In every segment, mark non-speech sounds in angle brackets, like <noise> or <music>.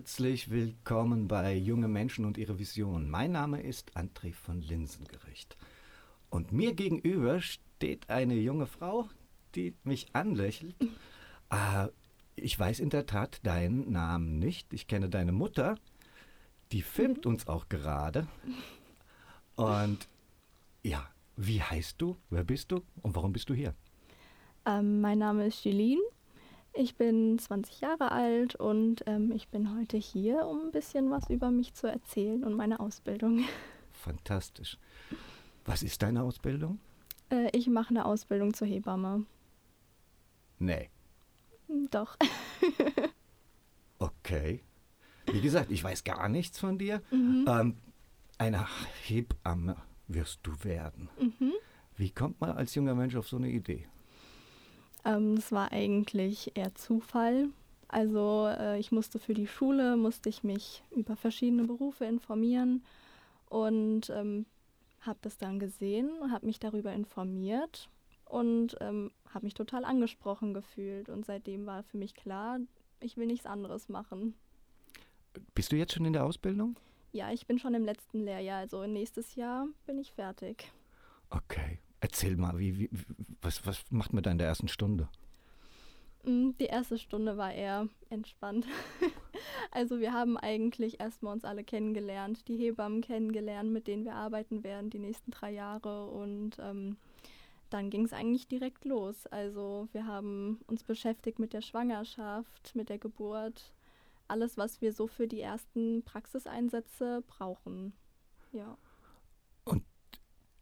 Herzlich willkommen bei Junge Menschen und ihre Vision. Mein Name ist André von Linsengericht. Und mir gegenüber steht eine junge Frau, die mich anlächelt. <laughs> Äh, ich weiß in der Tat deinen Namen nicht. Ich kenne deine Mutter. Die filmt uns auch gerade. Und ja, wie heißt du? Wer bist du? Und warum bist du hier? Ähm, mein Name ist Jeline. Ich bin 20 Jahre alt und ähm, ich bin heute hier, um ein bisschen was über mich zu erzählen und meine Ausbildung. <laughs> Fantastisch. Was ist deine Ausbildung? Äh, ich mache eine Ausbildung zur Hebamme. Nee. Doch. <laughs> okay. Wie gesagt, ich weiß gar nichts von dir. Mhm. Ähm, eine Hebamme wirst du werden. Mhm. Wie kommt man als junger Mensch auf so eine Idee? Ähm, das war eigentlich eher Zufall. Also äh, ich musste für die Schule, musste ich mich über verschiedene Berufe informieren und ähm, habe das dann gesehen, habe mich darüber informiert und ähm, habe mich total angesprochen gefühlt. Und seitdem war für mich klar, ich will nichts anderes machen. Bist du jetzt schon in der Ausbildung? Ja, ich bin schon im letzten Lehrjahr, also nächstes Jahr bin ich fertig. Okay. Erzähl mal, wie, wie, was, was macht man da in der ersten Stunde? Mm, Die erste Stunde war eher entspannt. <laughs> Also wir haben eigentlich erstmal uns alle kennengelernt, die Hebammen kennengelernt, mit denen wir arbeiten werden die nächsten drei Jahre. Und ähm, dann ging es eigentlich direkt los. Also wir haben uns beschäftigt mit der Schwangerschaft, mit der Geburt, alles, was wir so für die ersten Praxiseinsätze brauchen. Ja.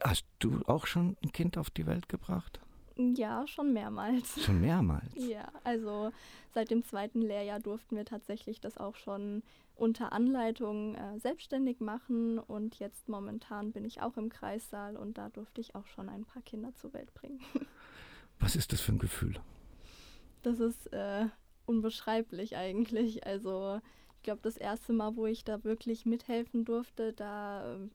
Hast du auch schon ein Kind auf die Welt gebracht? Ja, schon mehrmals. Schon mehrmals? <laughs> Ja, also seit dem zweiten Lehrjahr durften wir tatsächlich das auch schon unter Anleitung äh, selbstständig machen und jetzt momentan bin ich auch im Kreissaal und da durfte ich auch schon ein paar Kinder zur Welt bringen. <laughs> Was ist das für ein Gefühl? Das ist äh, unbeschreiblich eigentlich. Also ich glaube, das erste Mal, wo ich da wirklich mithelfen durfte, da äh,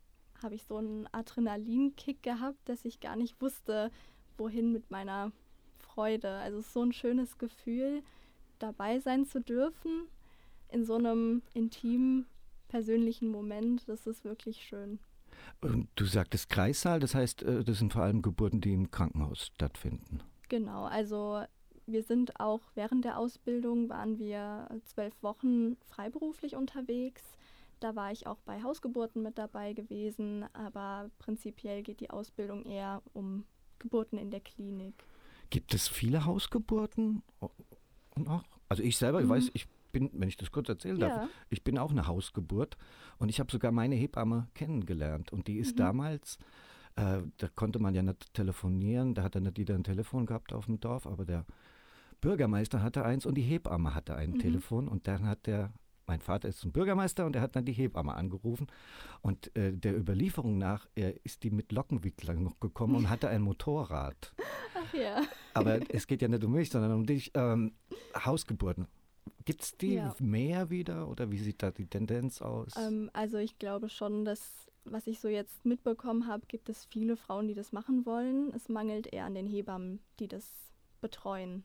habe ich so einen Adrenalinkick gehabt, dass ich gar nicht wusste, wohin mit meiner Freude. Also es ist so ein schönes Gefühl, dabei sein zu dürfen in so einem intimen, persönlichen Moment. Das ist wirklich schön. Und du sagtest Kreissaal, das heißt, äh, das sind vor allem Geburten, die im Krankenhaus stattfinden. Genau, also wir sind auch während der Ausbildung waren wir zwölf Wochen freiberuflich unterwegs. Da war ich auch bei Hausgeburten mit dabei gewesen, aber prinzipiell geht die Ausbildung eher um Geburten in der Klinik. Gibt es viele Hausgeburten? Auch? Also ich selber, ich Mhm. weiß, ich bin, wenn ich das kurz erzählen darf, Ja. ich bin auch eine Hausgeburt und ich habe sogar meine Hebamme kennengelernt und die ist Mhm. damals, äh, da konnte man ja nicht telefonieren, da hat dann nicht jeder ein Telefon gehabt auf dem Dorf, aber der Bürgermeister hatte eins und die Hebamme hatte ein Mhm. Telefon und dann hat der mein Vater ist zum Bürgermeister und er hat dann die Hebamme angerufen. Und äh, der Überlieferung nach äh, ist die mit Lockenwicklern noch gekommen und hatte ein <laughs> Motorrad. Ach ja. Aber <laughs> es geht ja nicht um mich, sondern um dich. Ähm, Hausgeburten. Gibt es die Ja. mehr wieder oder wie sieht da die Tendenz aus? Ähm, also ich glaube schon, dass, was ich so jetzt mitbekommen habe, gibt es viele Frauen, die das machen wollen. Es mangelt eher an den Hebammen, die das betreuen.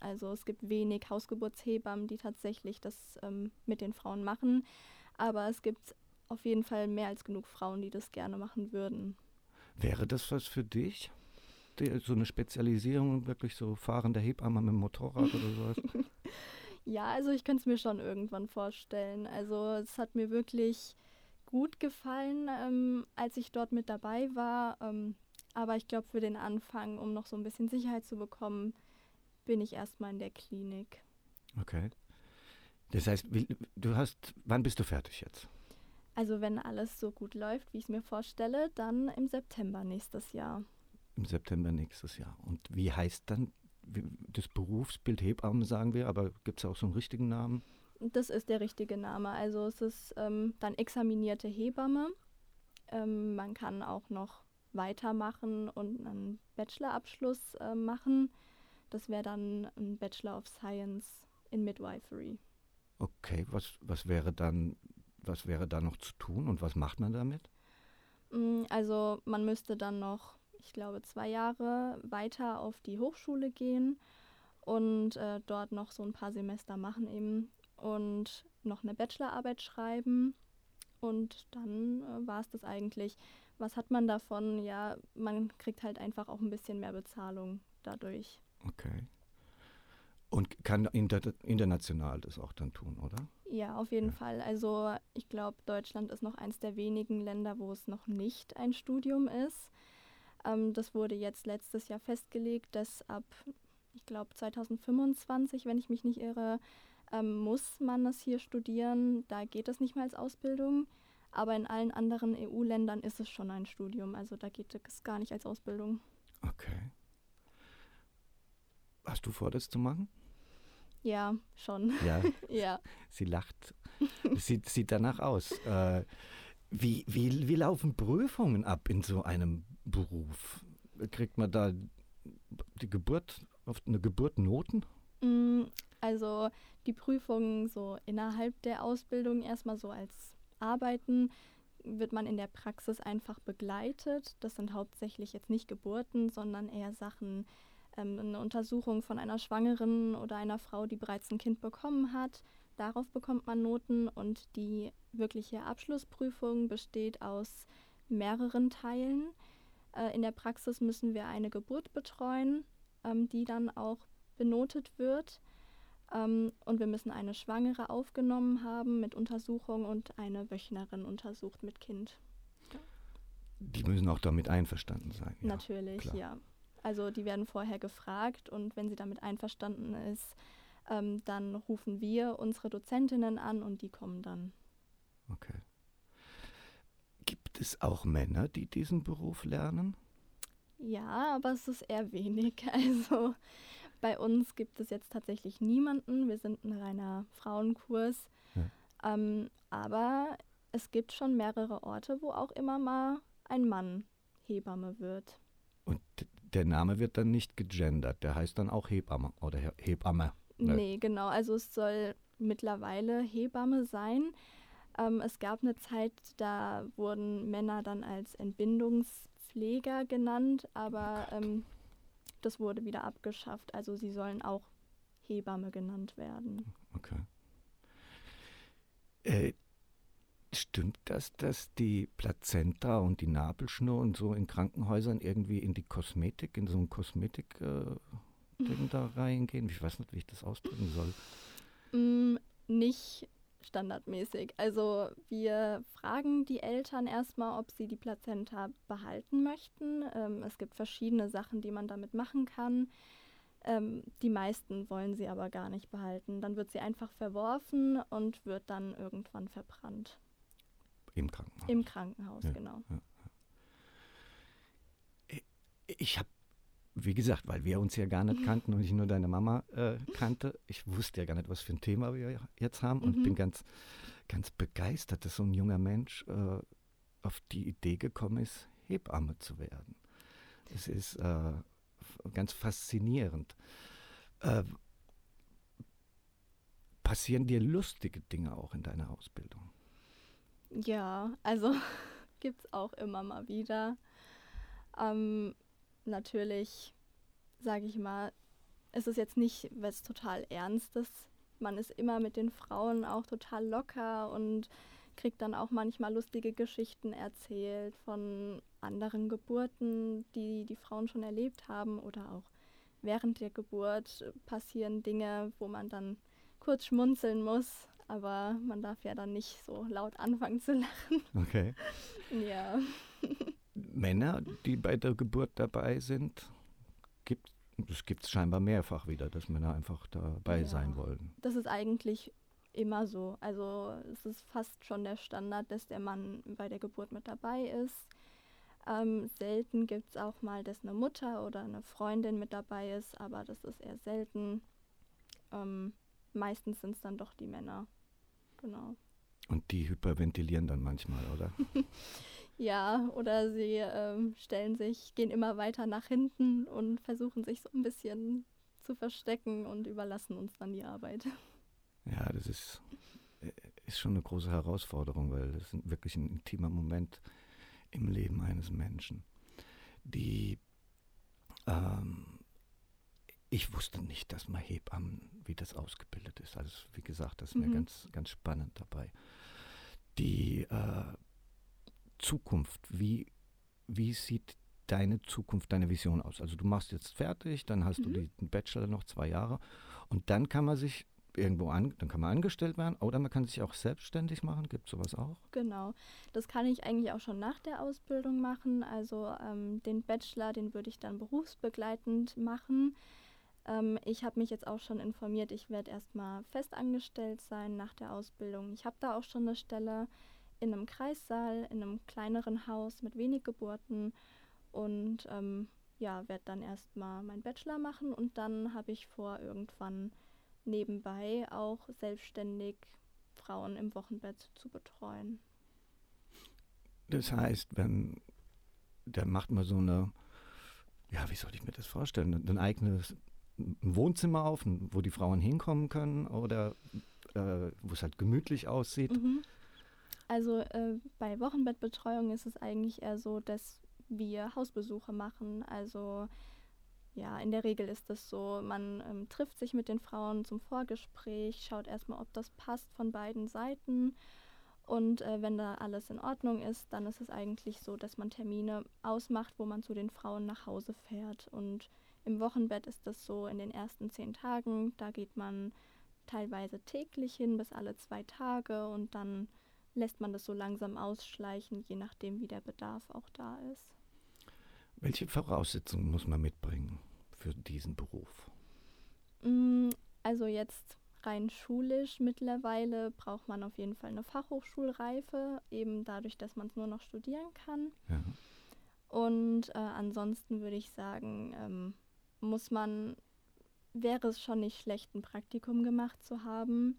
Also es gibt wenig Hausgeburtshebammen, die tatsächlich das ähm, mit den Frauen machen. Aber es gibt auf jeden Fall mehr als genug Frauen, die das gerne machen würden. Wäre das was für dich? Die, so eine Spezialisierung, wirklich so fahrende Hebamme mit dem Motorrad oder sowas? <laughs> Ja, also ich könnte es mir schon irgendwann vorstellen. Also es hat mir wirklich gut gefallen, ähm, als ich dort mit dabei war. Ähm, aber ich glaube, für den Anfang, um noch so ein bisschen Sicherheit zu bekommen, bin ich erstmal in der Klinik. Okay. Das heißt, du hast, wann bist du fertig jetzt? Also wenn alles so gut läuft, wie ich es mir vorstelle, dann im September nächstes Jahr. Im September nächstes Jahr. Und wie heißt dann das Berufsbild Hebamme, sagen wir, aber gibt es auch so einen richtigen Namen? Das ist der richtige Name. Also es ist ähm, dann examinierte Hebamme. Ähm, man kann auch noch weitermachen und einen Bachelorabschluss äh, machen. Das wäre dann ein Bachelor of Science in Midwifery. Okay, was, was wäre dann, was wäre da noch zu tun und was macht man damit? Mm, Also man müsste dann noch, ich glaube, zwei Jahre weiter auf die Hochschule gehen und äh, dort noch so ein paar Semester machen eben. und noch eine Bachelorarbeit schreiben. Und dann äh, war es das eigentlich. Was hat man davon? Ja, man kriegt halt einfach auch ein bisschen mehr Bezahlung dadurch. Okay. Und kann inter international das auch dann tun, oder? Ja, auf jeden ja. Fall. Also ich glaube, Deutschland ist noch eines der wenigen Länder, wo es noch nicht ein Studium ist. Ähm, das wurde jetzt letztes Jahr festgelegt, dass ab, ich glaube, 2025, wenn ich mich nicht irre, ähm, muss man das hier studieren. Da geht es nicht mehr als Ausbildung. Aber in allen anderen EU-Ländern ist es schon ein Studium. Also da geht es gar nicht als Ausbildung. Okay. Hast du vor, das zu machen? Ja, schon. Ja. <laughs> ja. Sie lacht. sieht, sieht danach aus. Äh, wie, wie, wie laufen Prüfungen ab in so einem Beruf? Kriegt man da die Geburt, auf eine Geburt Noten? Mm, also die Prüfungen so innerhalb der Ausbildung erstmal so als Arbeiten wird man in der Praxis einfach begleitet. Das sind hauptsächlich jetzt nicht Geburten, sondern eher Sachen, ähm, eine Untersuchung von einer Schwangeren oder einer Frau, die bereits ein Kind bekommen hat. Darauf bekommt man Noten und die wirkliche Abschlussprüfung besteht aus mehreren Teilen. Äh, in der Praxis müssen wir eine Geburt betreuen, ähm, die dann auch benotet wird. Ähm, und wir müssen eine Schwangere aufgenommen haben mit Untersuchung und eine Wöchnerin untersucht mit Kind. Die müssen auch damit einverstanden sein. Ja, Natürlich, klar. ja. Also die werden vorher gefragt und wenn sie damit einverstanden ist, ähm, dann rufen wir unsere Dozentinnen an und die kommen dann. Okay. Gibt es auch Männer, die diesen Beruf lernen? Ja, aber es ist eher wenig. <laughs> Also bei uns gibt es jetzt tatsächlich niemanden. Wir sind ein reiner Frauenkurs. Ja. Ähm, aber es gibt schon mehrere Orte, wo auch immer mal ein Mann Hebamme wird. Und der Name wird dann nicht gegendert, der heißt dann auch Hebamme oder Hebamme. Ne? Nee, genau. Also es soll mittlerweile Hebamme sein. Ähm, es gab eine Zeit, da wurden Männer dann als Entbindungspfleger genannt, aber oh ähm, das wurde wieder abgeschafft. Also sie sollen auch Hebamme genannt werden. Okay. Äh, Stimmt das, dass die Plazenta und die Nabelschnur und so in Krankenhäusern irgendwie in die Kosmetik, in so ein Kosmetik-Ding äh, da reingehen? Ich weiß nicht, wie ich das ausdrücken soll. Mm, nicht standardmäßig. Also wir fragen die Eltern erstmal, ob sie die Plazenta behalten möchten. Ähm, es gibt verschiedene Sachen, die man damit machen kann. Ähm, die meisten wollen sie aber gar nicht behalten. Dann wird sie einfach verworfen und wird dann irgendwann verbrannt. Im Krankenhaus. Im Krankenhaus, ja, genau. Ja. Ich habe, wie gesagt, weil wir uns ja gar nicht kannten und ich nur deine Mama äh, kannte, ich wusste ja gar nicht, was für ein Thema wir jetzt haben und mhm. bin ganz, ganz begeistert, dass so ein junger Mensch äh, auf die Idee gekommen ist, Hebamme zu werden. Es ist äh, ganz faszinierend. Äh, passieren dir lustige Dinge auch in deiner Ausbildung? Ja, also <laughs> gibt es auch immer mal wieder. Ähm, natürlich, sage ich mal, ist es jetzt nicht was total Ernstes. Man ist immer mit den Frauen auch total locker und kriegt dann auch manchmal lustige Geschichten erzählt von anderen Geburten, die die Frauen schon erlebt haben oder auch während der Geburt passieren Dinge, wo man dann kurz schmunzeln muss aber man darf ja dann nicht so laut anfangen zu lachen. Okay. <laughs> ja. Männer, die bei der Geburt dabei sind, gibt es gibt es scheinbar mehrfach wieder, dass Männer einfach dabei ja. sein wollen. Das ist eigentlich immer so. Also es ist fast schon der Standard, dass der Mann bei der Geburt mit dabei ist. Ähm, selten gibt es auch mal, dass eine Mutter oder eine Freundin mit dabei ist, aber das ist eher selten. Ähm, meistens sind es dann doch die Männer. Genau. Und die hyperventilieren dann manchmal, oder? <laughs> ja, oder sie ähm, stellen sich, gehen immer weiter nach hinten und versuchen sich so ein bisschen zu verstecken und überlassen uns dann die Arbeit. Ja, das ist, äh, ist schon eine große Herausforderung, weil das ist wirklich ein intimer Moment im Leben eines Menschen. Die, ähm, ich wusste nicht, dass man Hebammen, wie das ausgebildet ist. Also wie gesagt, das ist Mhm. mir ganz, ganz spannend dabei. Die äh, Zukunft, wie, wie sieht deine Zukunft, deine Vision aus? Also du machst jetzt fertig, dann hast du Mhm. die- den Bachelor noch zwei Jahre und dann kann man sich irgendwo an, dann kann man angestellt werden oder man kann sich auch selbstständig machen. Gibt es sowas auch? Genau. Das kann ich eigentlich auch schon nach der Ausbildung machen. Also ähm, den Bachelor, den würde ich dann berufsbegleitend machen. Ähm, ich habe mich jetzt auch schon informiert, ich werde erstmal festangestellt sein nach der Ausbildung. Ich habe da auch schon eine Stelle in einem Kreissaal, in einem kleineren Haus mit wenig Geburten und ähm, ja, werde dann erstmal meinen Bachelor machen und dann habe ich vor, irgendwann nebenbei auch selbstständig Frauen im Wochenbett zu betreuen. Das heißt, wenn, da macht man so eine, ja, wie soll ich mir das vorstellen, ein eigenes Wohnzimmer auf, wo die Frauen hinkommen können oder äh, wo es halt gemütlich aussieht. Mhm. Also äh, bei Wochenbettbetreuung ist es eigentlich eher so, dass wir Hausbesuche machen. Also ja, in der Regel ist das so, man ähm, trifft sich mit den Frauen zum Vorgespräch, schaut erstmal, ob das passt von beiden Seiten. Und äh, wenn da alles in Ordnung ist, dann ist es eigentlich so, dass man Termine ausmacht, wo man zu den Frauen nach Hause fährt. Und im Wochenbett ist das so in den ersten zehn Tagen, da geht man teilweise täglich hin bis alle zwei Tage und dann lässt man das so langsam ausschleichen, je nachdem, wie der Bedarf auch da ist. Welche Voraussetzungen muss man mitbringen für diesen Beruf? Mm, Also jetzt rein schulisch mittlerweile braucht man auf jeden Fall eine Fachhochschulreife, eben dadurch, dass man es nur noch studieren kann. Ja. Und äh, ansonsten würde ich sagen, ähm, muss man, wäre es schon nicht schlecht, ein Praktikum gemacht zu haben,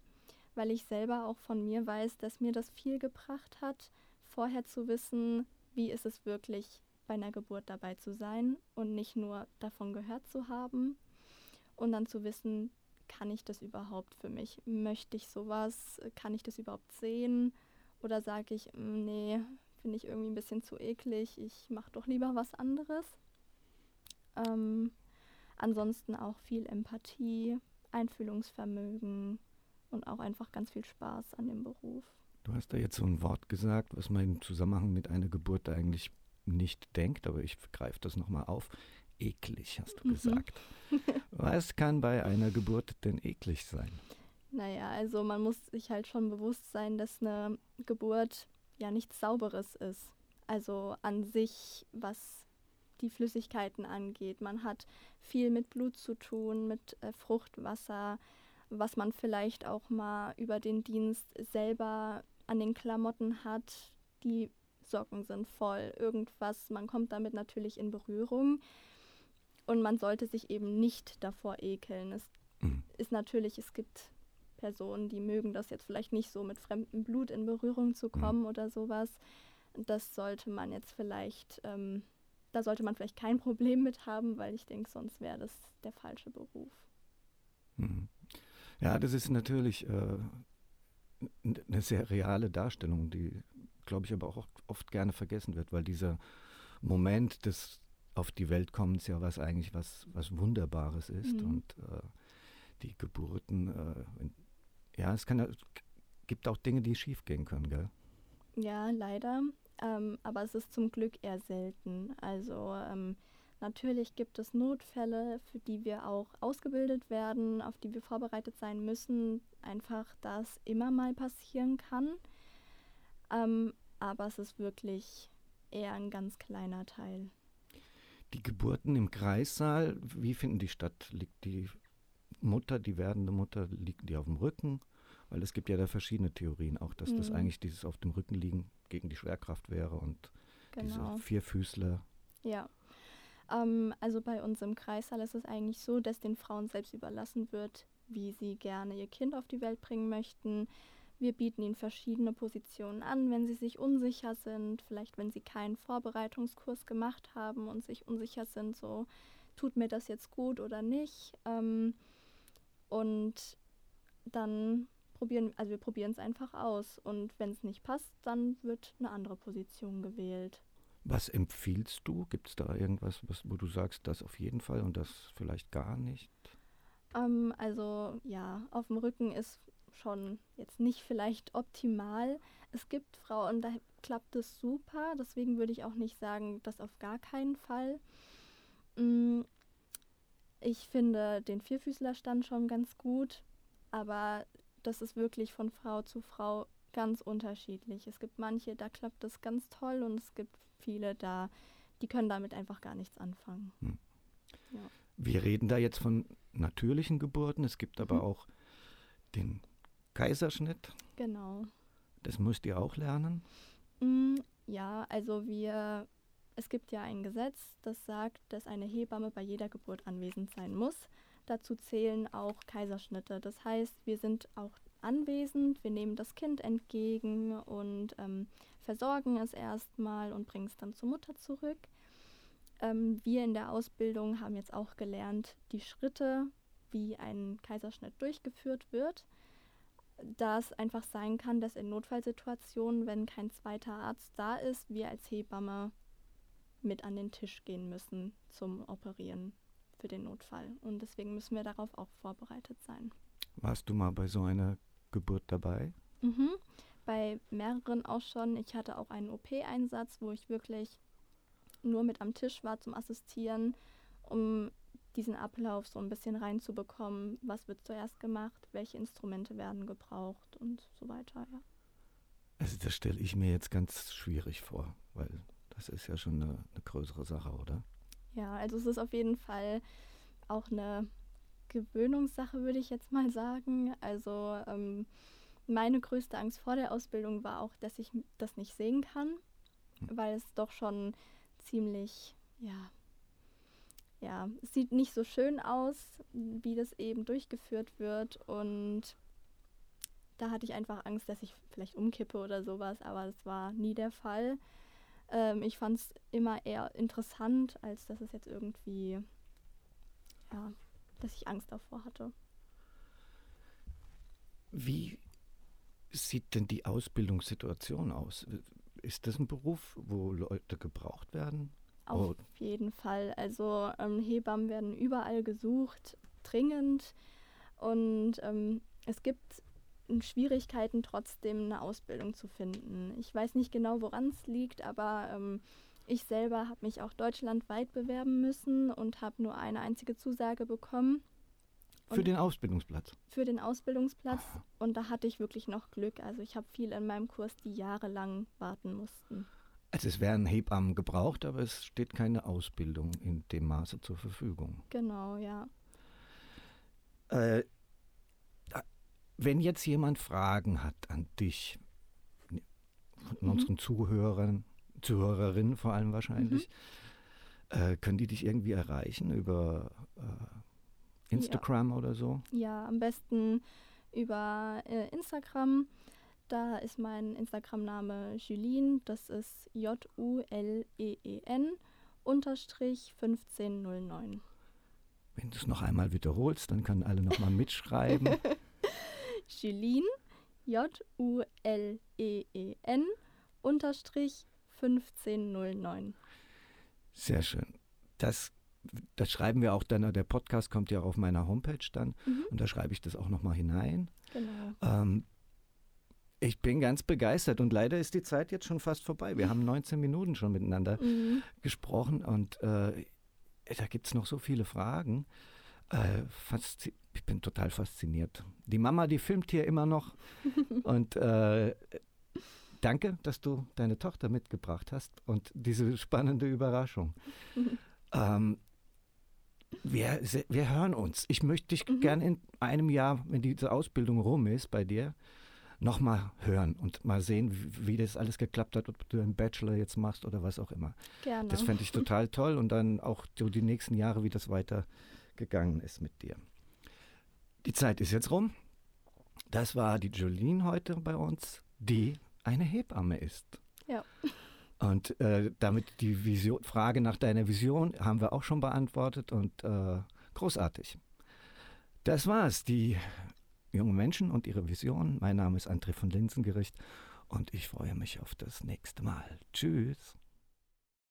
weil ich selber auch von mir weiß, dass mir das viel gebracht hat, vorher zu wissen, wie ist es wirklich bei einer Geburt dabei zu sein und nicht nur davon gehört zu haben und dann zu wissen, kann ich das überhaupt für mich? Möchte ich sowas? Kann ich das überhaupt sehen? Oder sage ich, "Mm, nee, finde ich irgendwie ein bisschen zu eklig, ich mache doch lieber was anderes. Ähm, ansonsten auch viel Empathie, Einfühlungsvermögen und auch einfach ganz viel Spaß an dem Beruf. Du hast da jetzt so ein Wort gesagt, was man im Zusammenhang mit einer Geburt eigentlich nicht denkt, aber ich greife das nochmal auf. Eklig, hast du Mhm. gesagt. <laughs> was kann bei einer Geburt denn eklig sein? Naja, also man muss sich halt schon bewusst sein, dass eine Geburt ja nichts Sauberes ist. Also an sich, was die Flüssigkeiten angeht. Man hat viel mit Blut zu tun, mit äh, Fruchtwasser, was man vielleicht auch mal über den Dienst selber an den Klamotten hat. Die Socken sind voll, irgendwas. Man kommt damit natürlich in Berührung. Und man sollte sich eben nicht davor ekeln. Es Mhm. ist natürlich, es gibt Personen, die mögen das jetzt vielleicht nicht so mit fremdem Blut in Berührung zu kommen oder sowas. Das sollte man jetzt vielleicht, ähm, da sollte man vielleicht kein Problem mit haben, weil ich denke, sonst wäre das der falsche Beruf. Mhm. Ja, das ist natürlich äh, eine sehr reale Darstellung, die, glaube ich, aber auch oft gerne vergessen wird, weil dieser Moment des auf die Welt kommens ja was eigentlich was, was Wunderbares ist Mhm. und äh, die Geburten, äh, ja, es kann, gibt auch Dinge, die schief gehen können, gell? Ja, leider. Ähm, aber es ist zum Glück eher selten. Also ähm, natürlich gibt es Notfälle, für die wir auch ausgebildet werden, auf die wir vorbereitet sein müssen. Einfach, da es immer mal passieren kann. Ähm, aber es ist wirklich eher ein ganz kleiner Teil. Die Geburten im Kreissaal, wie finden die statt? Liegt die Mutter, die werdende Mutter, liegt die auf dem Rücken? Weil es gibt ja da verschiedene Theorien, auch dass das Mhm. eigentlich dieses auf dem Rücken liegen gegen die Schwerkraft wäre und Genau. diese Vierfüßler. Ja. Ähm, also bei uns im Kreissaal ist es eigentlich so, dass den Frauen selbst überlassen wird, wie sie gerne ihr Kind auf die Welt bringen möchten. Wir bieten ihnen verschiedene Positionen an, wenn sie sich unsicher sind, vielleicht wenn sie keinen Vorbereitungskurs gemacht haben und sich unsicher sind, so tut mir das jetzt gut oder nicht. Ähm, und dann probieren, also wir probieren es einfach aus. Und wenn es nicht passt, dann wird eine andere Position gewählt. Was empfiehlst du? Gibt es da irgendwas, was, wo du sagst, das auf jeden Fall und das vielleicht gar nicht? Ähm, also ja, auf dem Rücken ist schon jetzt nicht vielleicht optimal. Es gibt Frauen, da klappt es super. Deswegen würde ich auch nicht sagen, das auf gar keinen Fall. Mm, ich finde den Vierfüßlerstand schon ganz gut, aber das ist wirklich von Frau zu Frau ganz unterschiedlich. Es gibt manche, da klappt das ganz toll und es gibt viele, da die können damit einfach gar nichts anfangen. Hm. Ja. Wir reden da jetzt von natürlichen Geburten. Es gibt aber mhm. auch den Kaiserschnitt. Genau. Das müsst ihr auch lernen? Mm, ja, also wir, es gibt ja ein Gesetz, das sagt, dass eine Hebamme bei jeder Geburt anwesend sein muss. Dazu zählen auch Kaiserschnitte. Das heißt, wir sind auch anwesend, wir nehmen das Kind entgegen und ähm, versorgen es erstmal und bringen es dann zur Mutter zurück. Ähm, wir in der Ausbildung haben jetzt auch gelernt, die Schritte, wie ein Kaiserschnitt durchgeführt wird da es einfach sein kann, dass in Notfallsituationen, wenn kein zweiter Arzt da ist, wir als Hebamme mit an den Tisch gehen müssen zum Operieren für den Notfall. Und deswegen müssen wir darauf auch vorbereitet sein. Warst du mal bei so einer Geburt dabei? Mhm. Bei mehreren auch schon. Ich hatte auch einen OP-Einsatz, wo ich wirklich nur mit am Tisch war zum Assistieren, um diesen Ablauf so ein bisschen reinzubekommen, was wird zuerst gemacht, welche Instrumente werden gebraucht und so weiter, ja. Also das stelle ich mir jetzt ganz schwierig vor, weil das ist ja schon eine, eine größere Sache, oder? Ja, also es ist auf jeden Fall auch eine Gewöhnungssache, würde ich jetzt mal sagen. Also ähm, meine größte Angst vor der Ausbildung war auch, dass ich das nicht sehen kann, hm. weil es doch schon ziemlich, ja, ja, es sieht nicht so schön aus, wie das eben durchgeführt wird. Und da hatte ich einfach Angst, dass ich vielleicht umkippe oder sowas, aber das war nie der Fall. Ähm, ich fand es immer eher interessant, als dass es jetzt irgendwie, ja, dass ich Angst davor hatte. Wie sieht denn die Ausbildungssituation aus? Ist das ein Beruf, wo Leute gebraucht werden? Auf oh. jeden Fall. Also ähm, Hebammen werden überall gesucht, dringend. Und ähm, es gibt Schwierigkeiten trotzdem eine Ausbildung zu finden. Ich weiß nicht genau, woran es liegt, aber ähm, ich selber habe mich auch deutschlandweit bewerben müssen und habe nur eine einzige Zusage bekommen. Für den Ausbildungsplatz? Für den Ausbildungsplatz. Oh. Und da hatte ich wirklich noch Glück. Also ich habe viel in meinem Kurs, die jahrelang warten mussten. Also es werden Hebammen gebraucht, aber es steht keine Ausbildung in dem Maße zur Verfügung. Genau, ja. Äh, wenn jetzt jemand Fragen hat an dich, von mhm. unseren Zuhörern, Zuhörerinnen vor allem wahrscheinlich, mhm. äh, können die dich irgendwie erreichen über äh, Instagram ja. oder so? Ja, am besten über äh, Instagram. Da ist mein Instagram-Name Julien, das ist J-U-L-E-E-N unterstrich 1509. Wenn du es noch einmal wiederholst, dann können alle nochmal mitschreiben. <laughs> Julien, J-U-L-E-E-N unterstrich 1509. Sehr schön. Das, das schreiben wir auch dann, der Podcast kommt ja auf meiner Homepage dann mhm. und da schreibe ich das auch nochmal hinein. Genau. Ähm, ich bin ganz begeistert und leider ist die Zeit jetzt schon fast vorbei. Wir haben 19 Minuten schon miteinander mhm. gesprochen und äh, da gibt es noch so viele Fragen. Äh, ich bin total fasziniert. Die Mama, die filmt hier immer noch <laughs> und äh, danke, dass du deine Tochter mitgebracht hast und diese spannende Überraschung. <laughs> ähm, wir, wir hören uns. Ich möchte dich mhm. gern in einem Jahr, wenn diese Ausbildung rum ist bei dir, nochmal hören und mal sehen, wie, wie, das alles geklappt hat, ob du einen Bachelor jetzt machst oder was auch immer. Gerne. Das fände ich <laughs> total toll und dann auch so die nächsten Jahre, wie das weitergegangen ist mit dir. Die Zeit ist jetzt rum. Das war die Jolene heute bei uns, die eine Hebamme ist. Ja. <laughs> Und äh, damit die Vision, Frage nach deiner Vision haben wir auch schon beantwortet und äh, großartig. Das war's, die junge Menschen und ihre Visionen. Mein Name ist André von Linsengericht und ich freue mich auf das nächste Mal. Tschüss.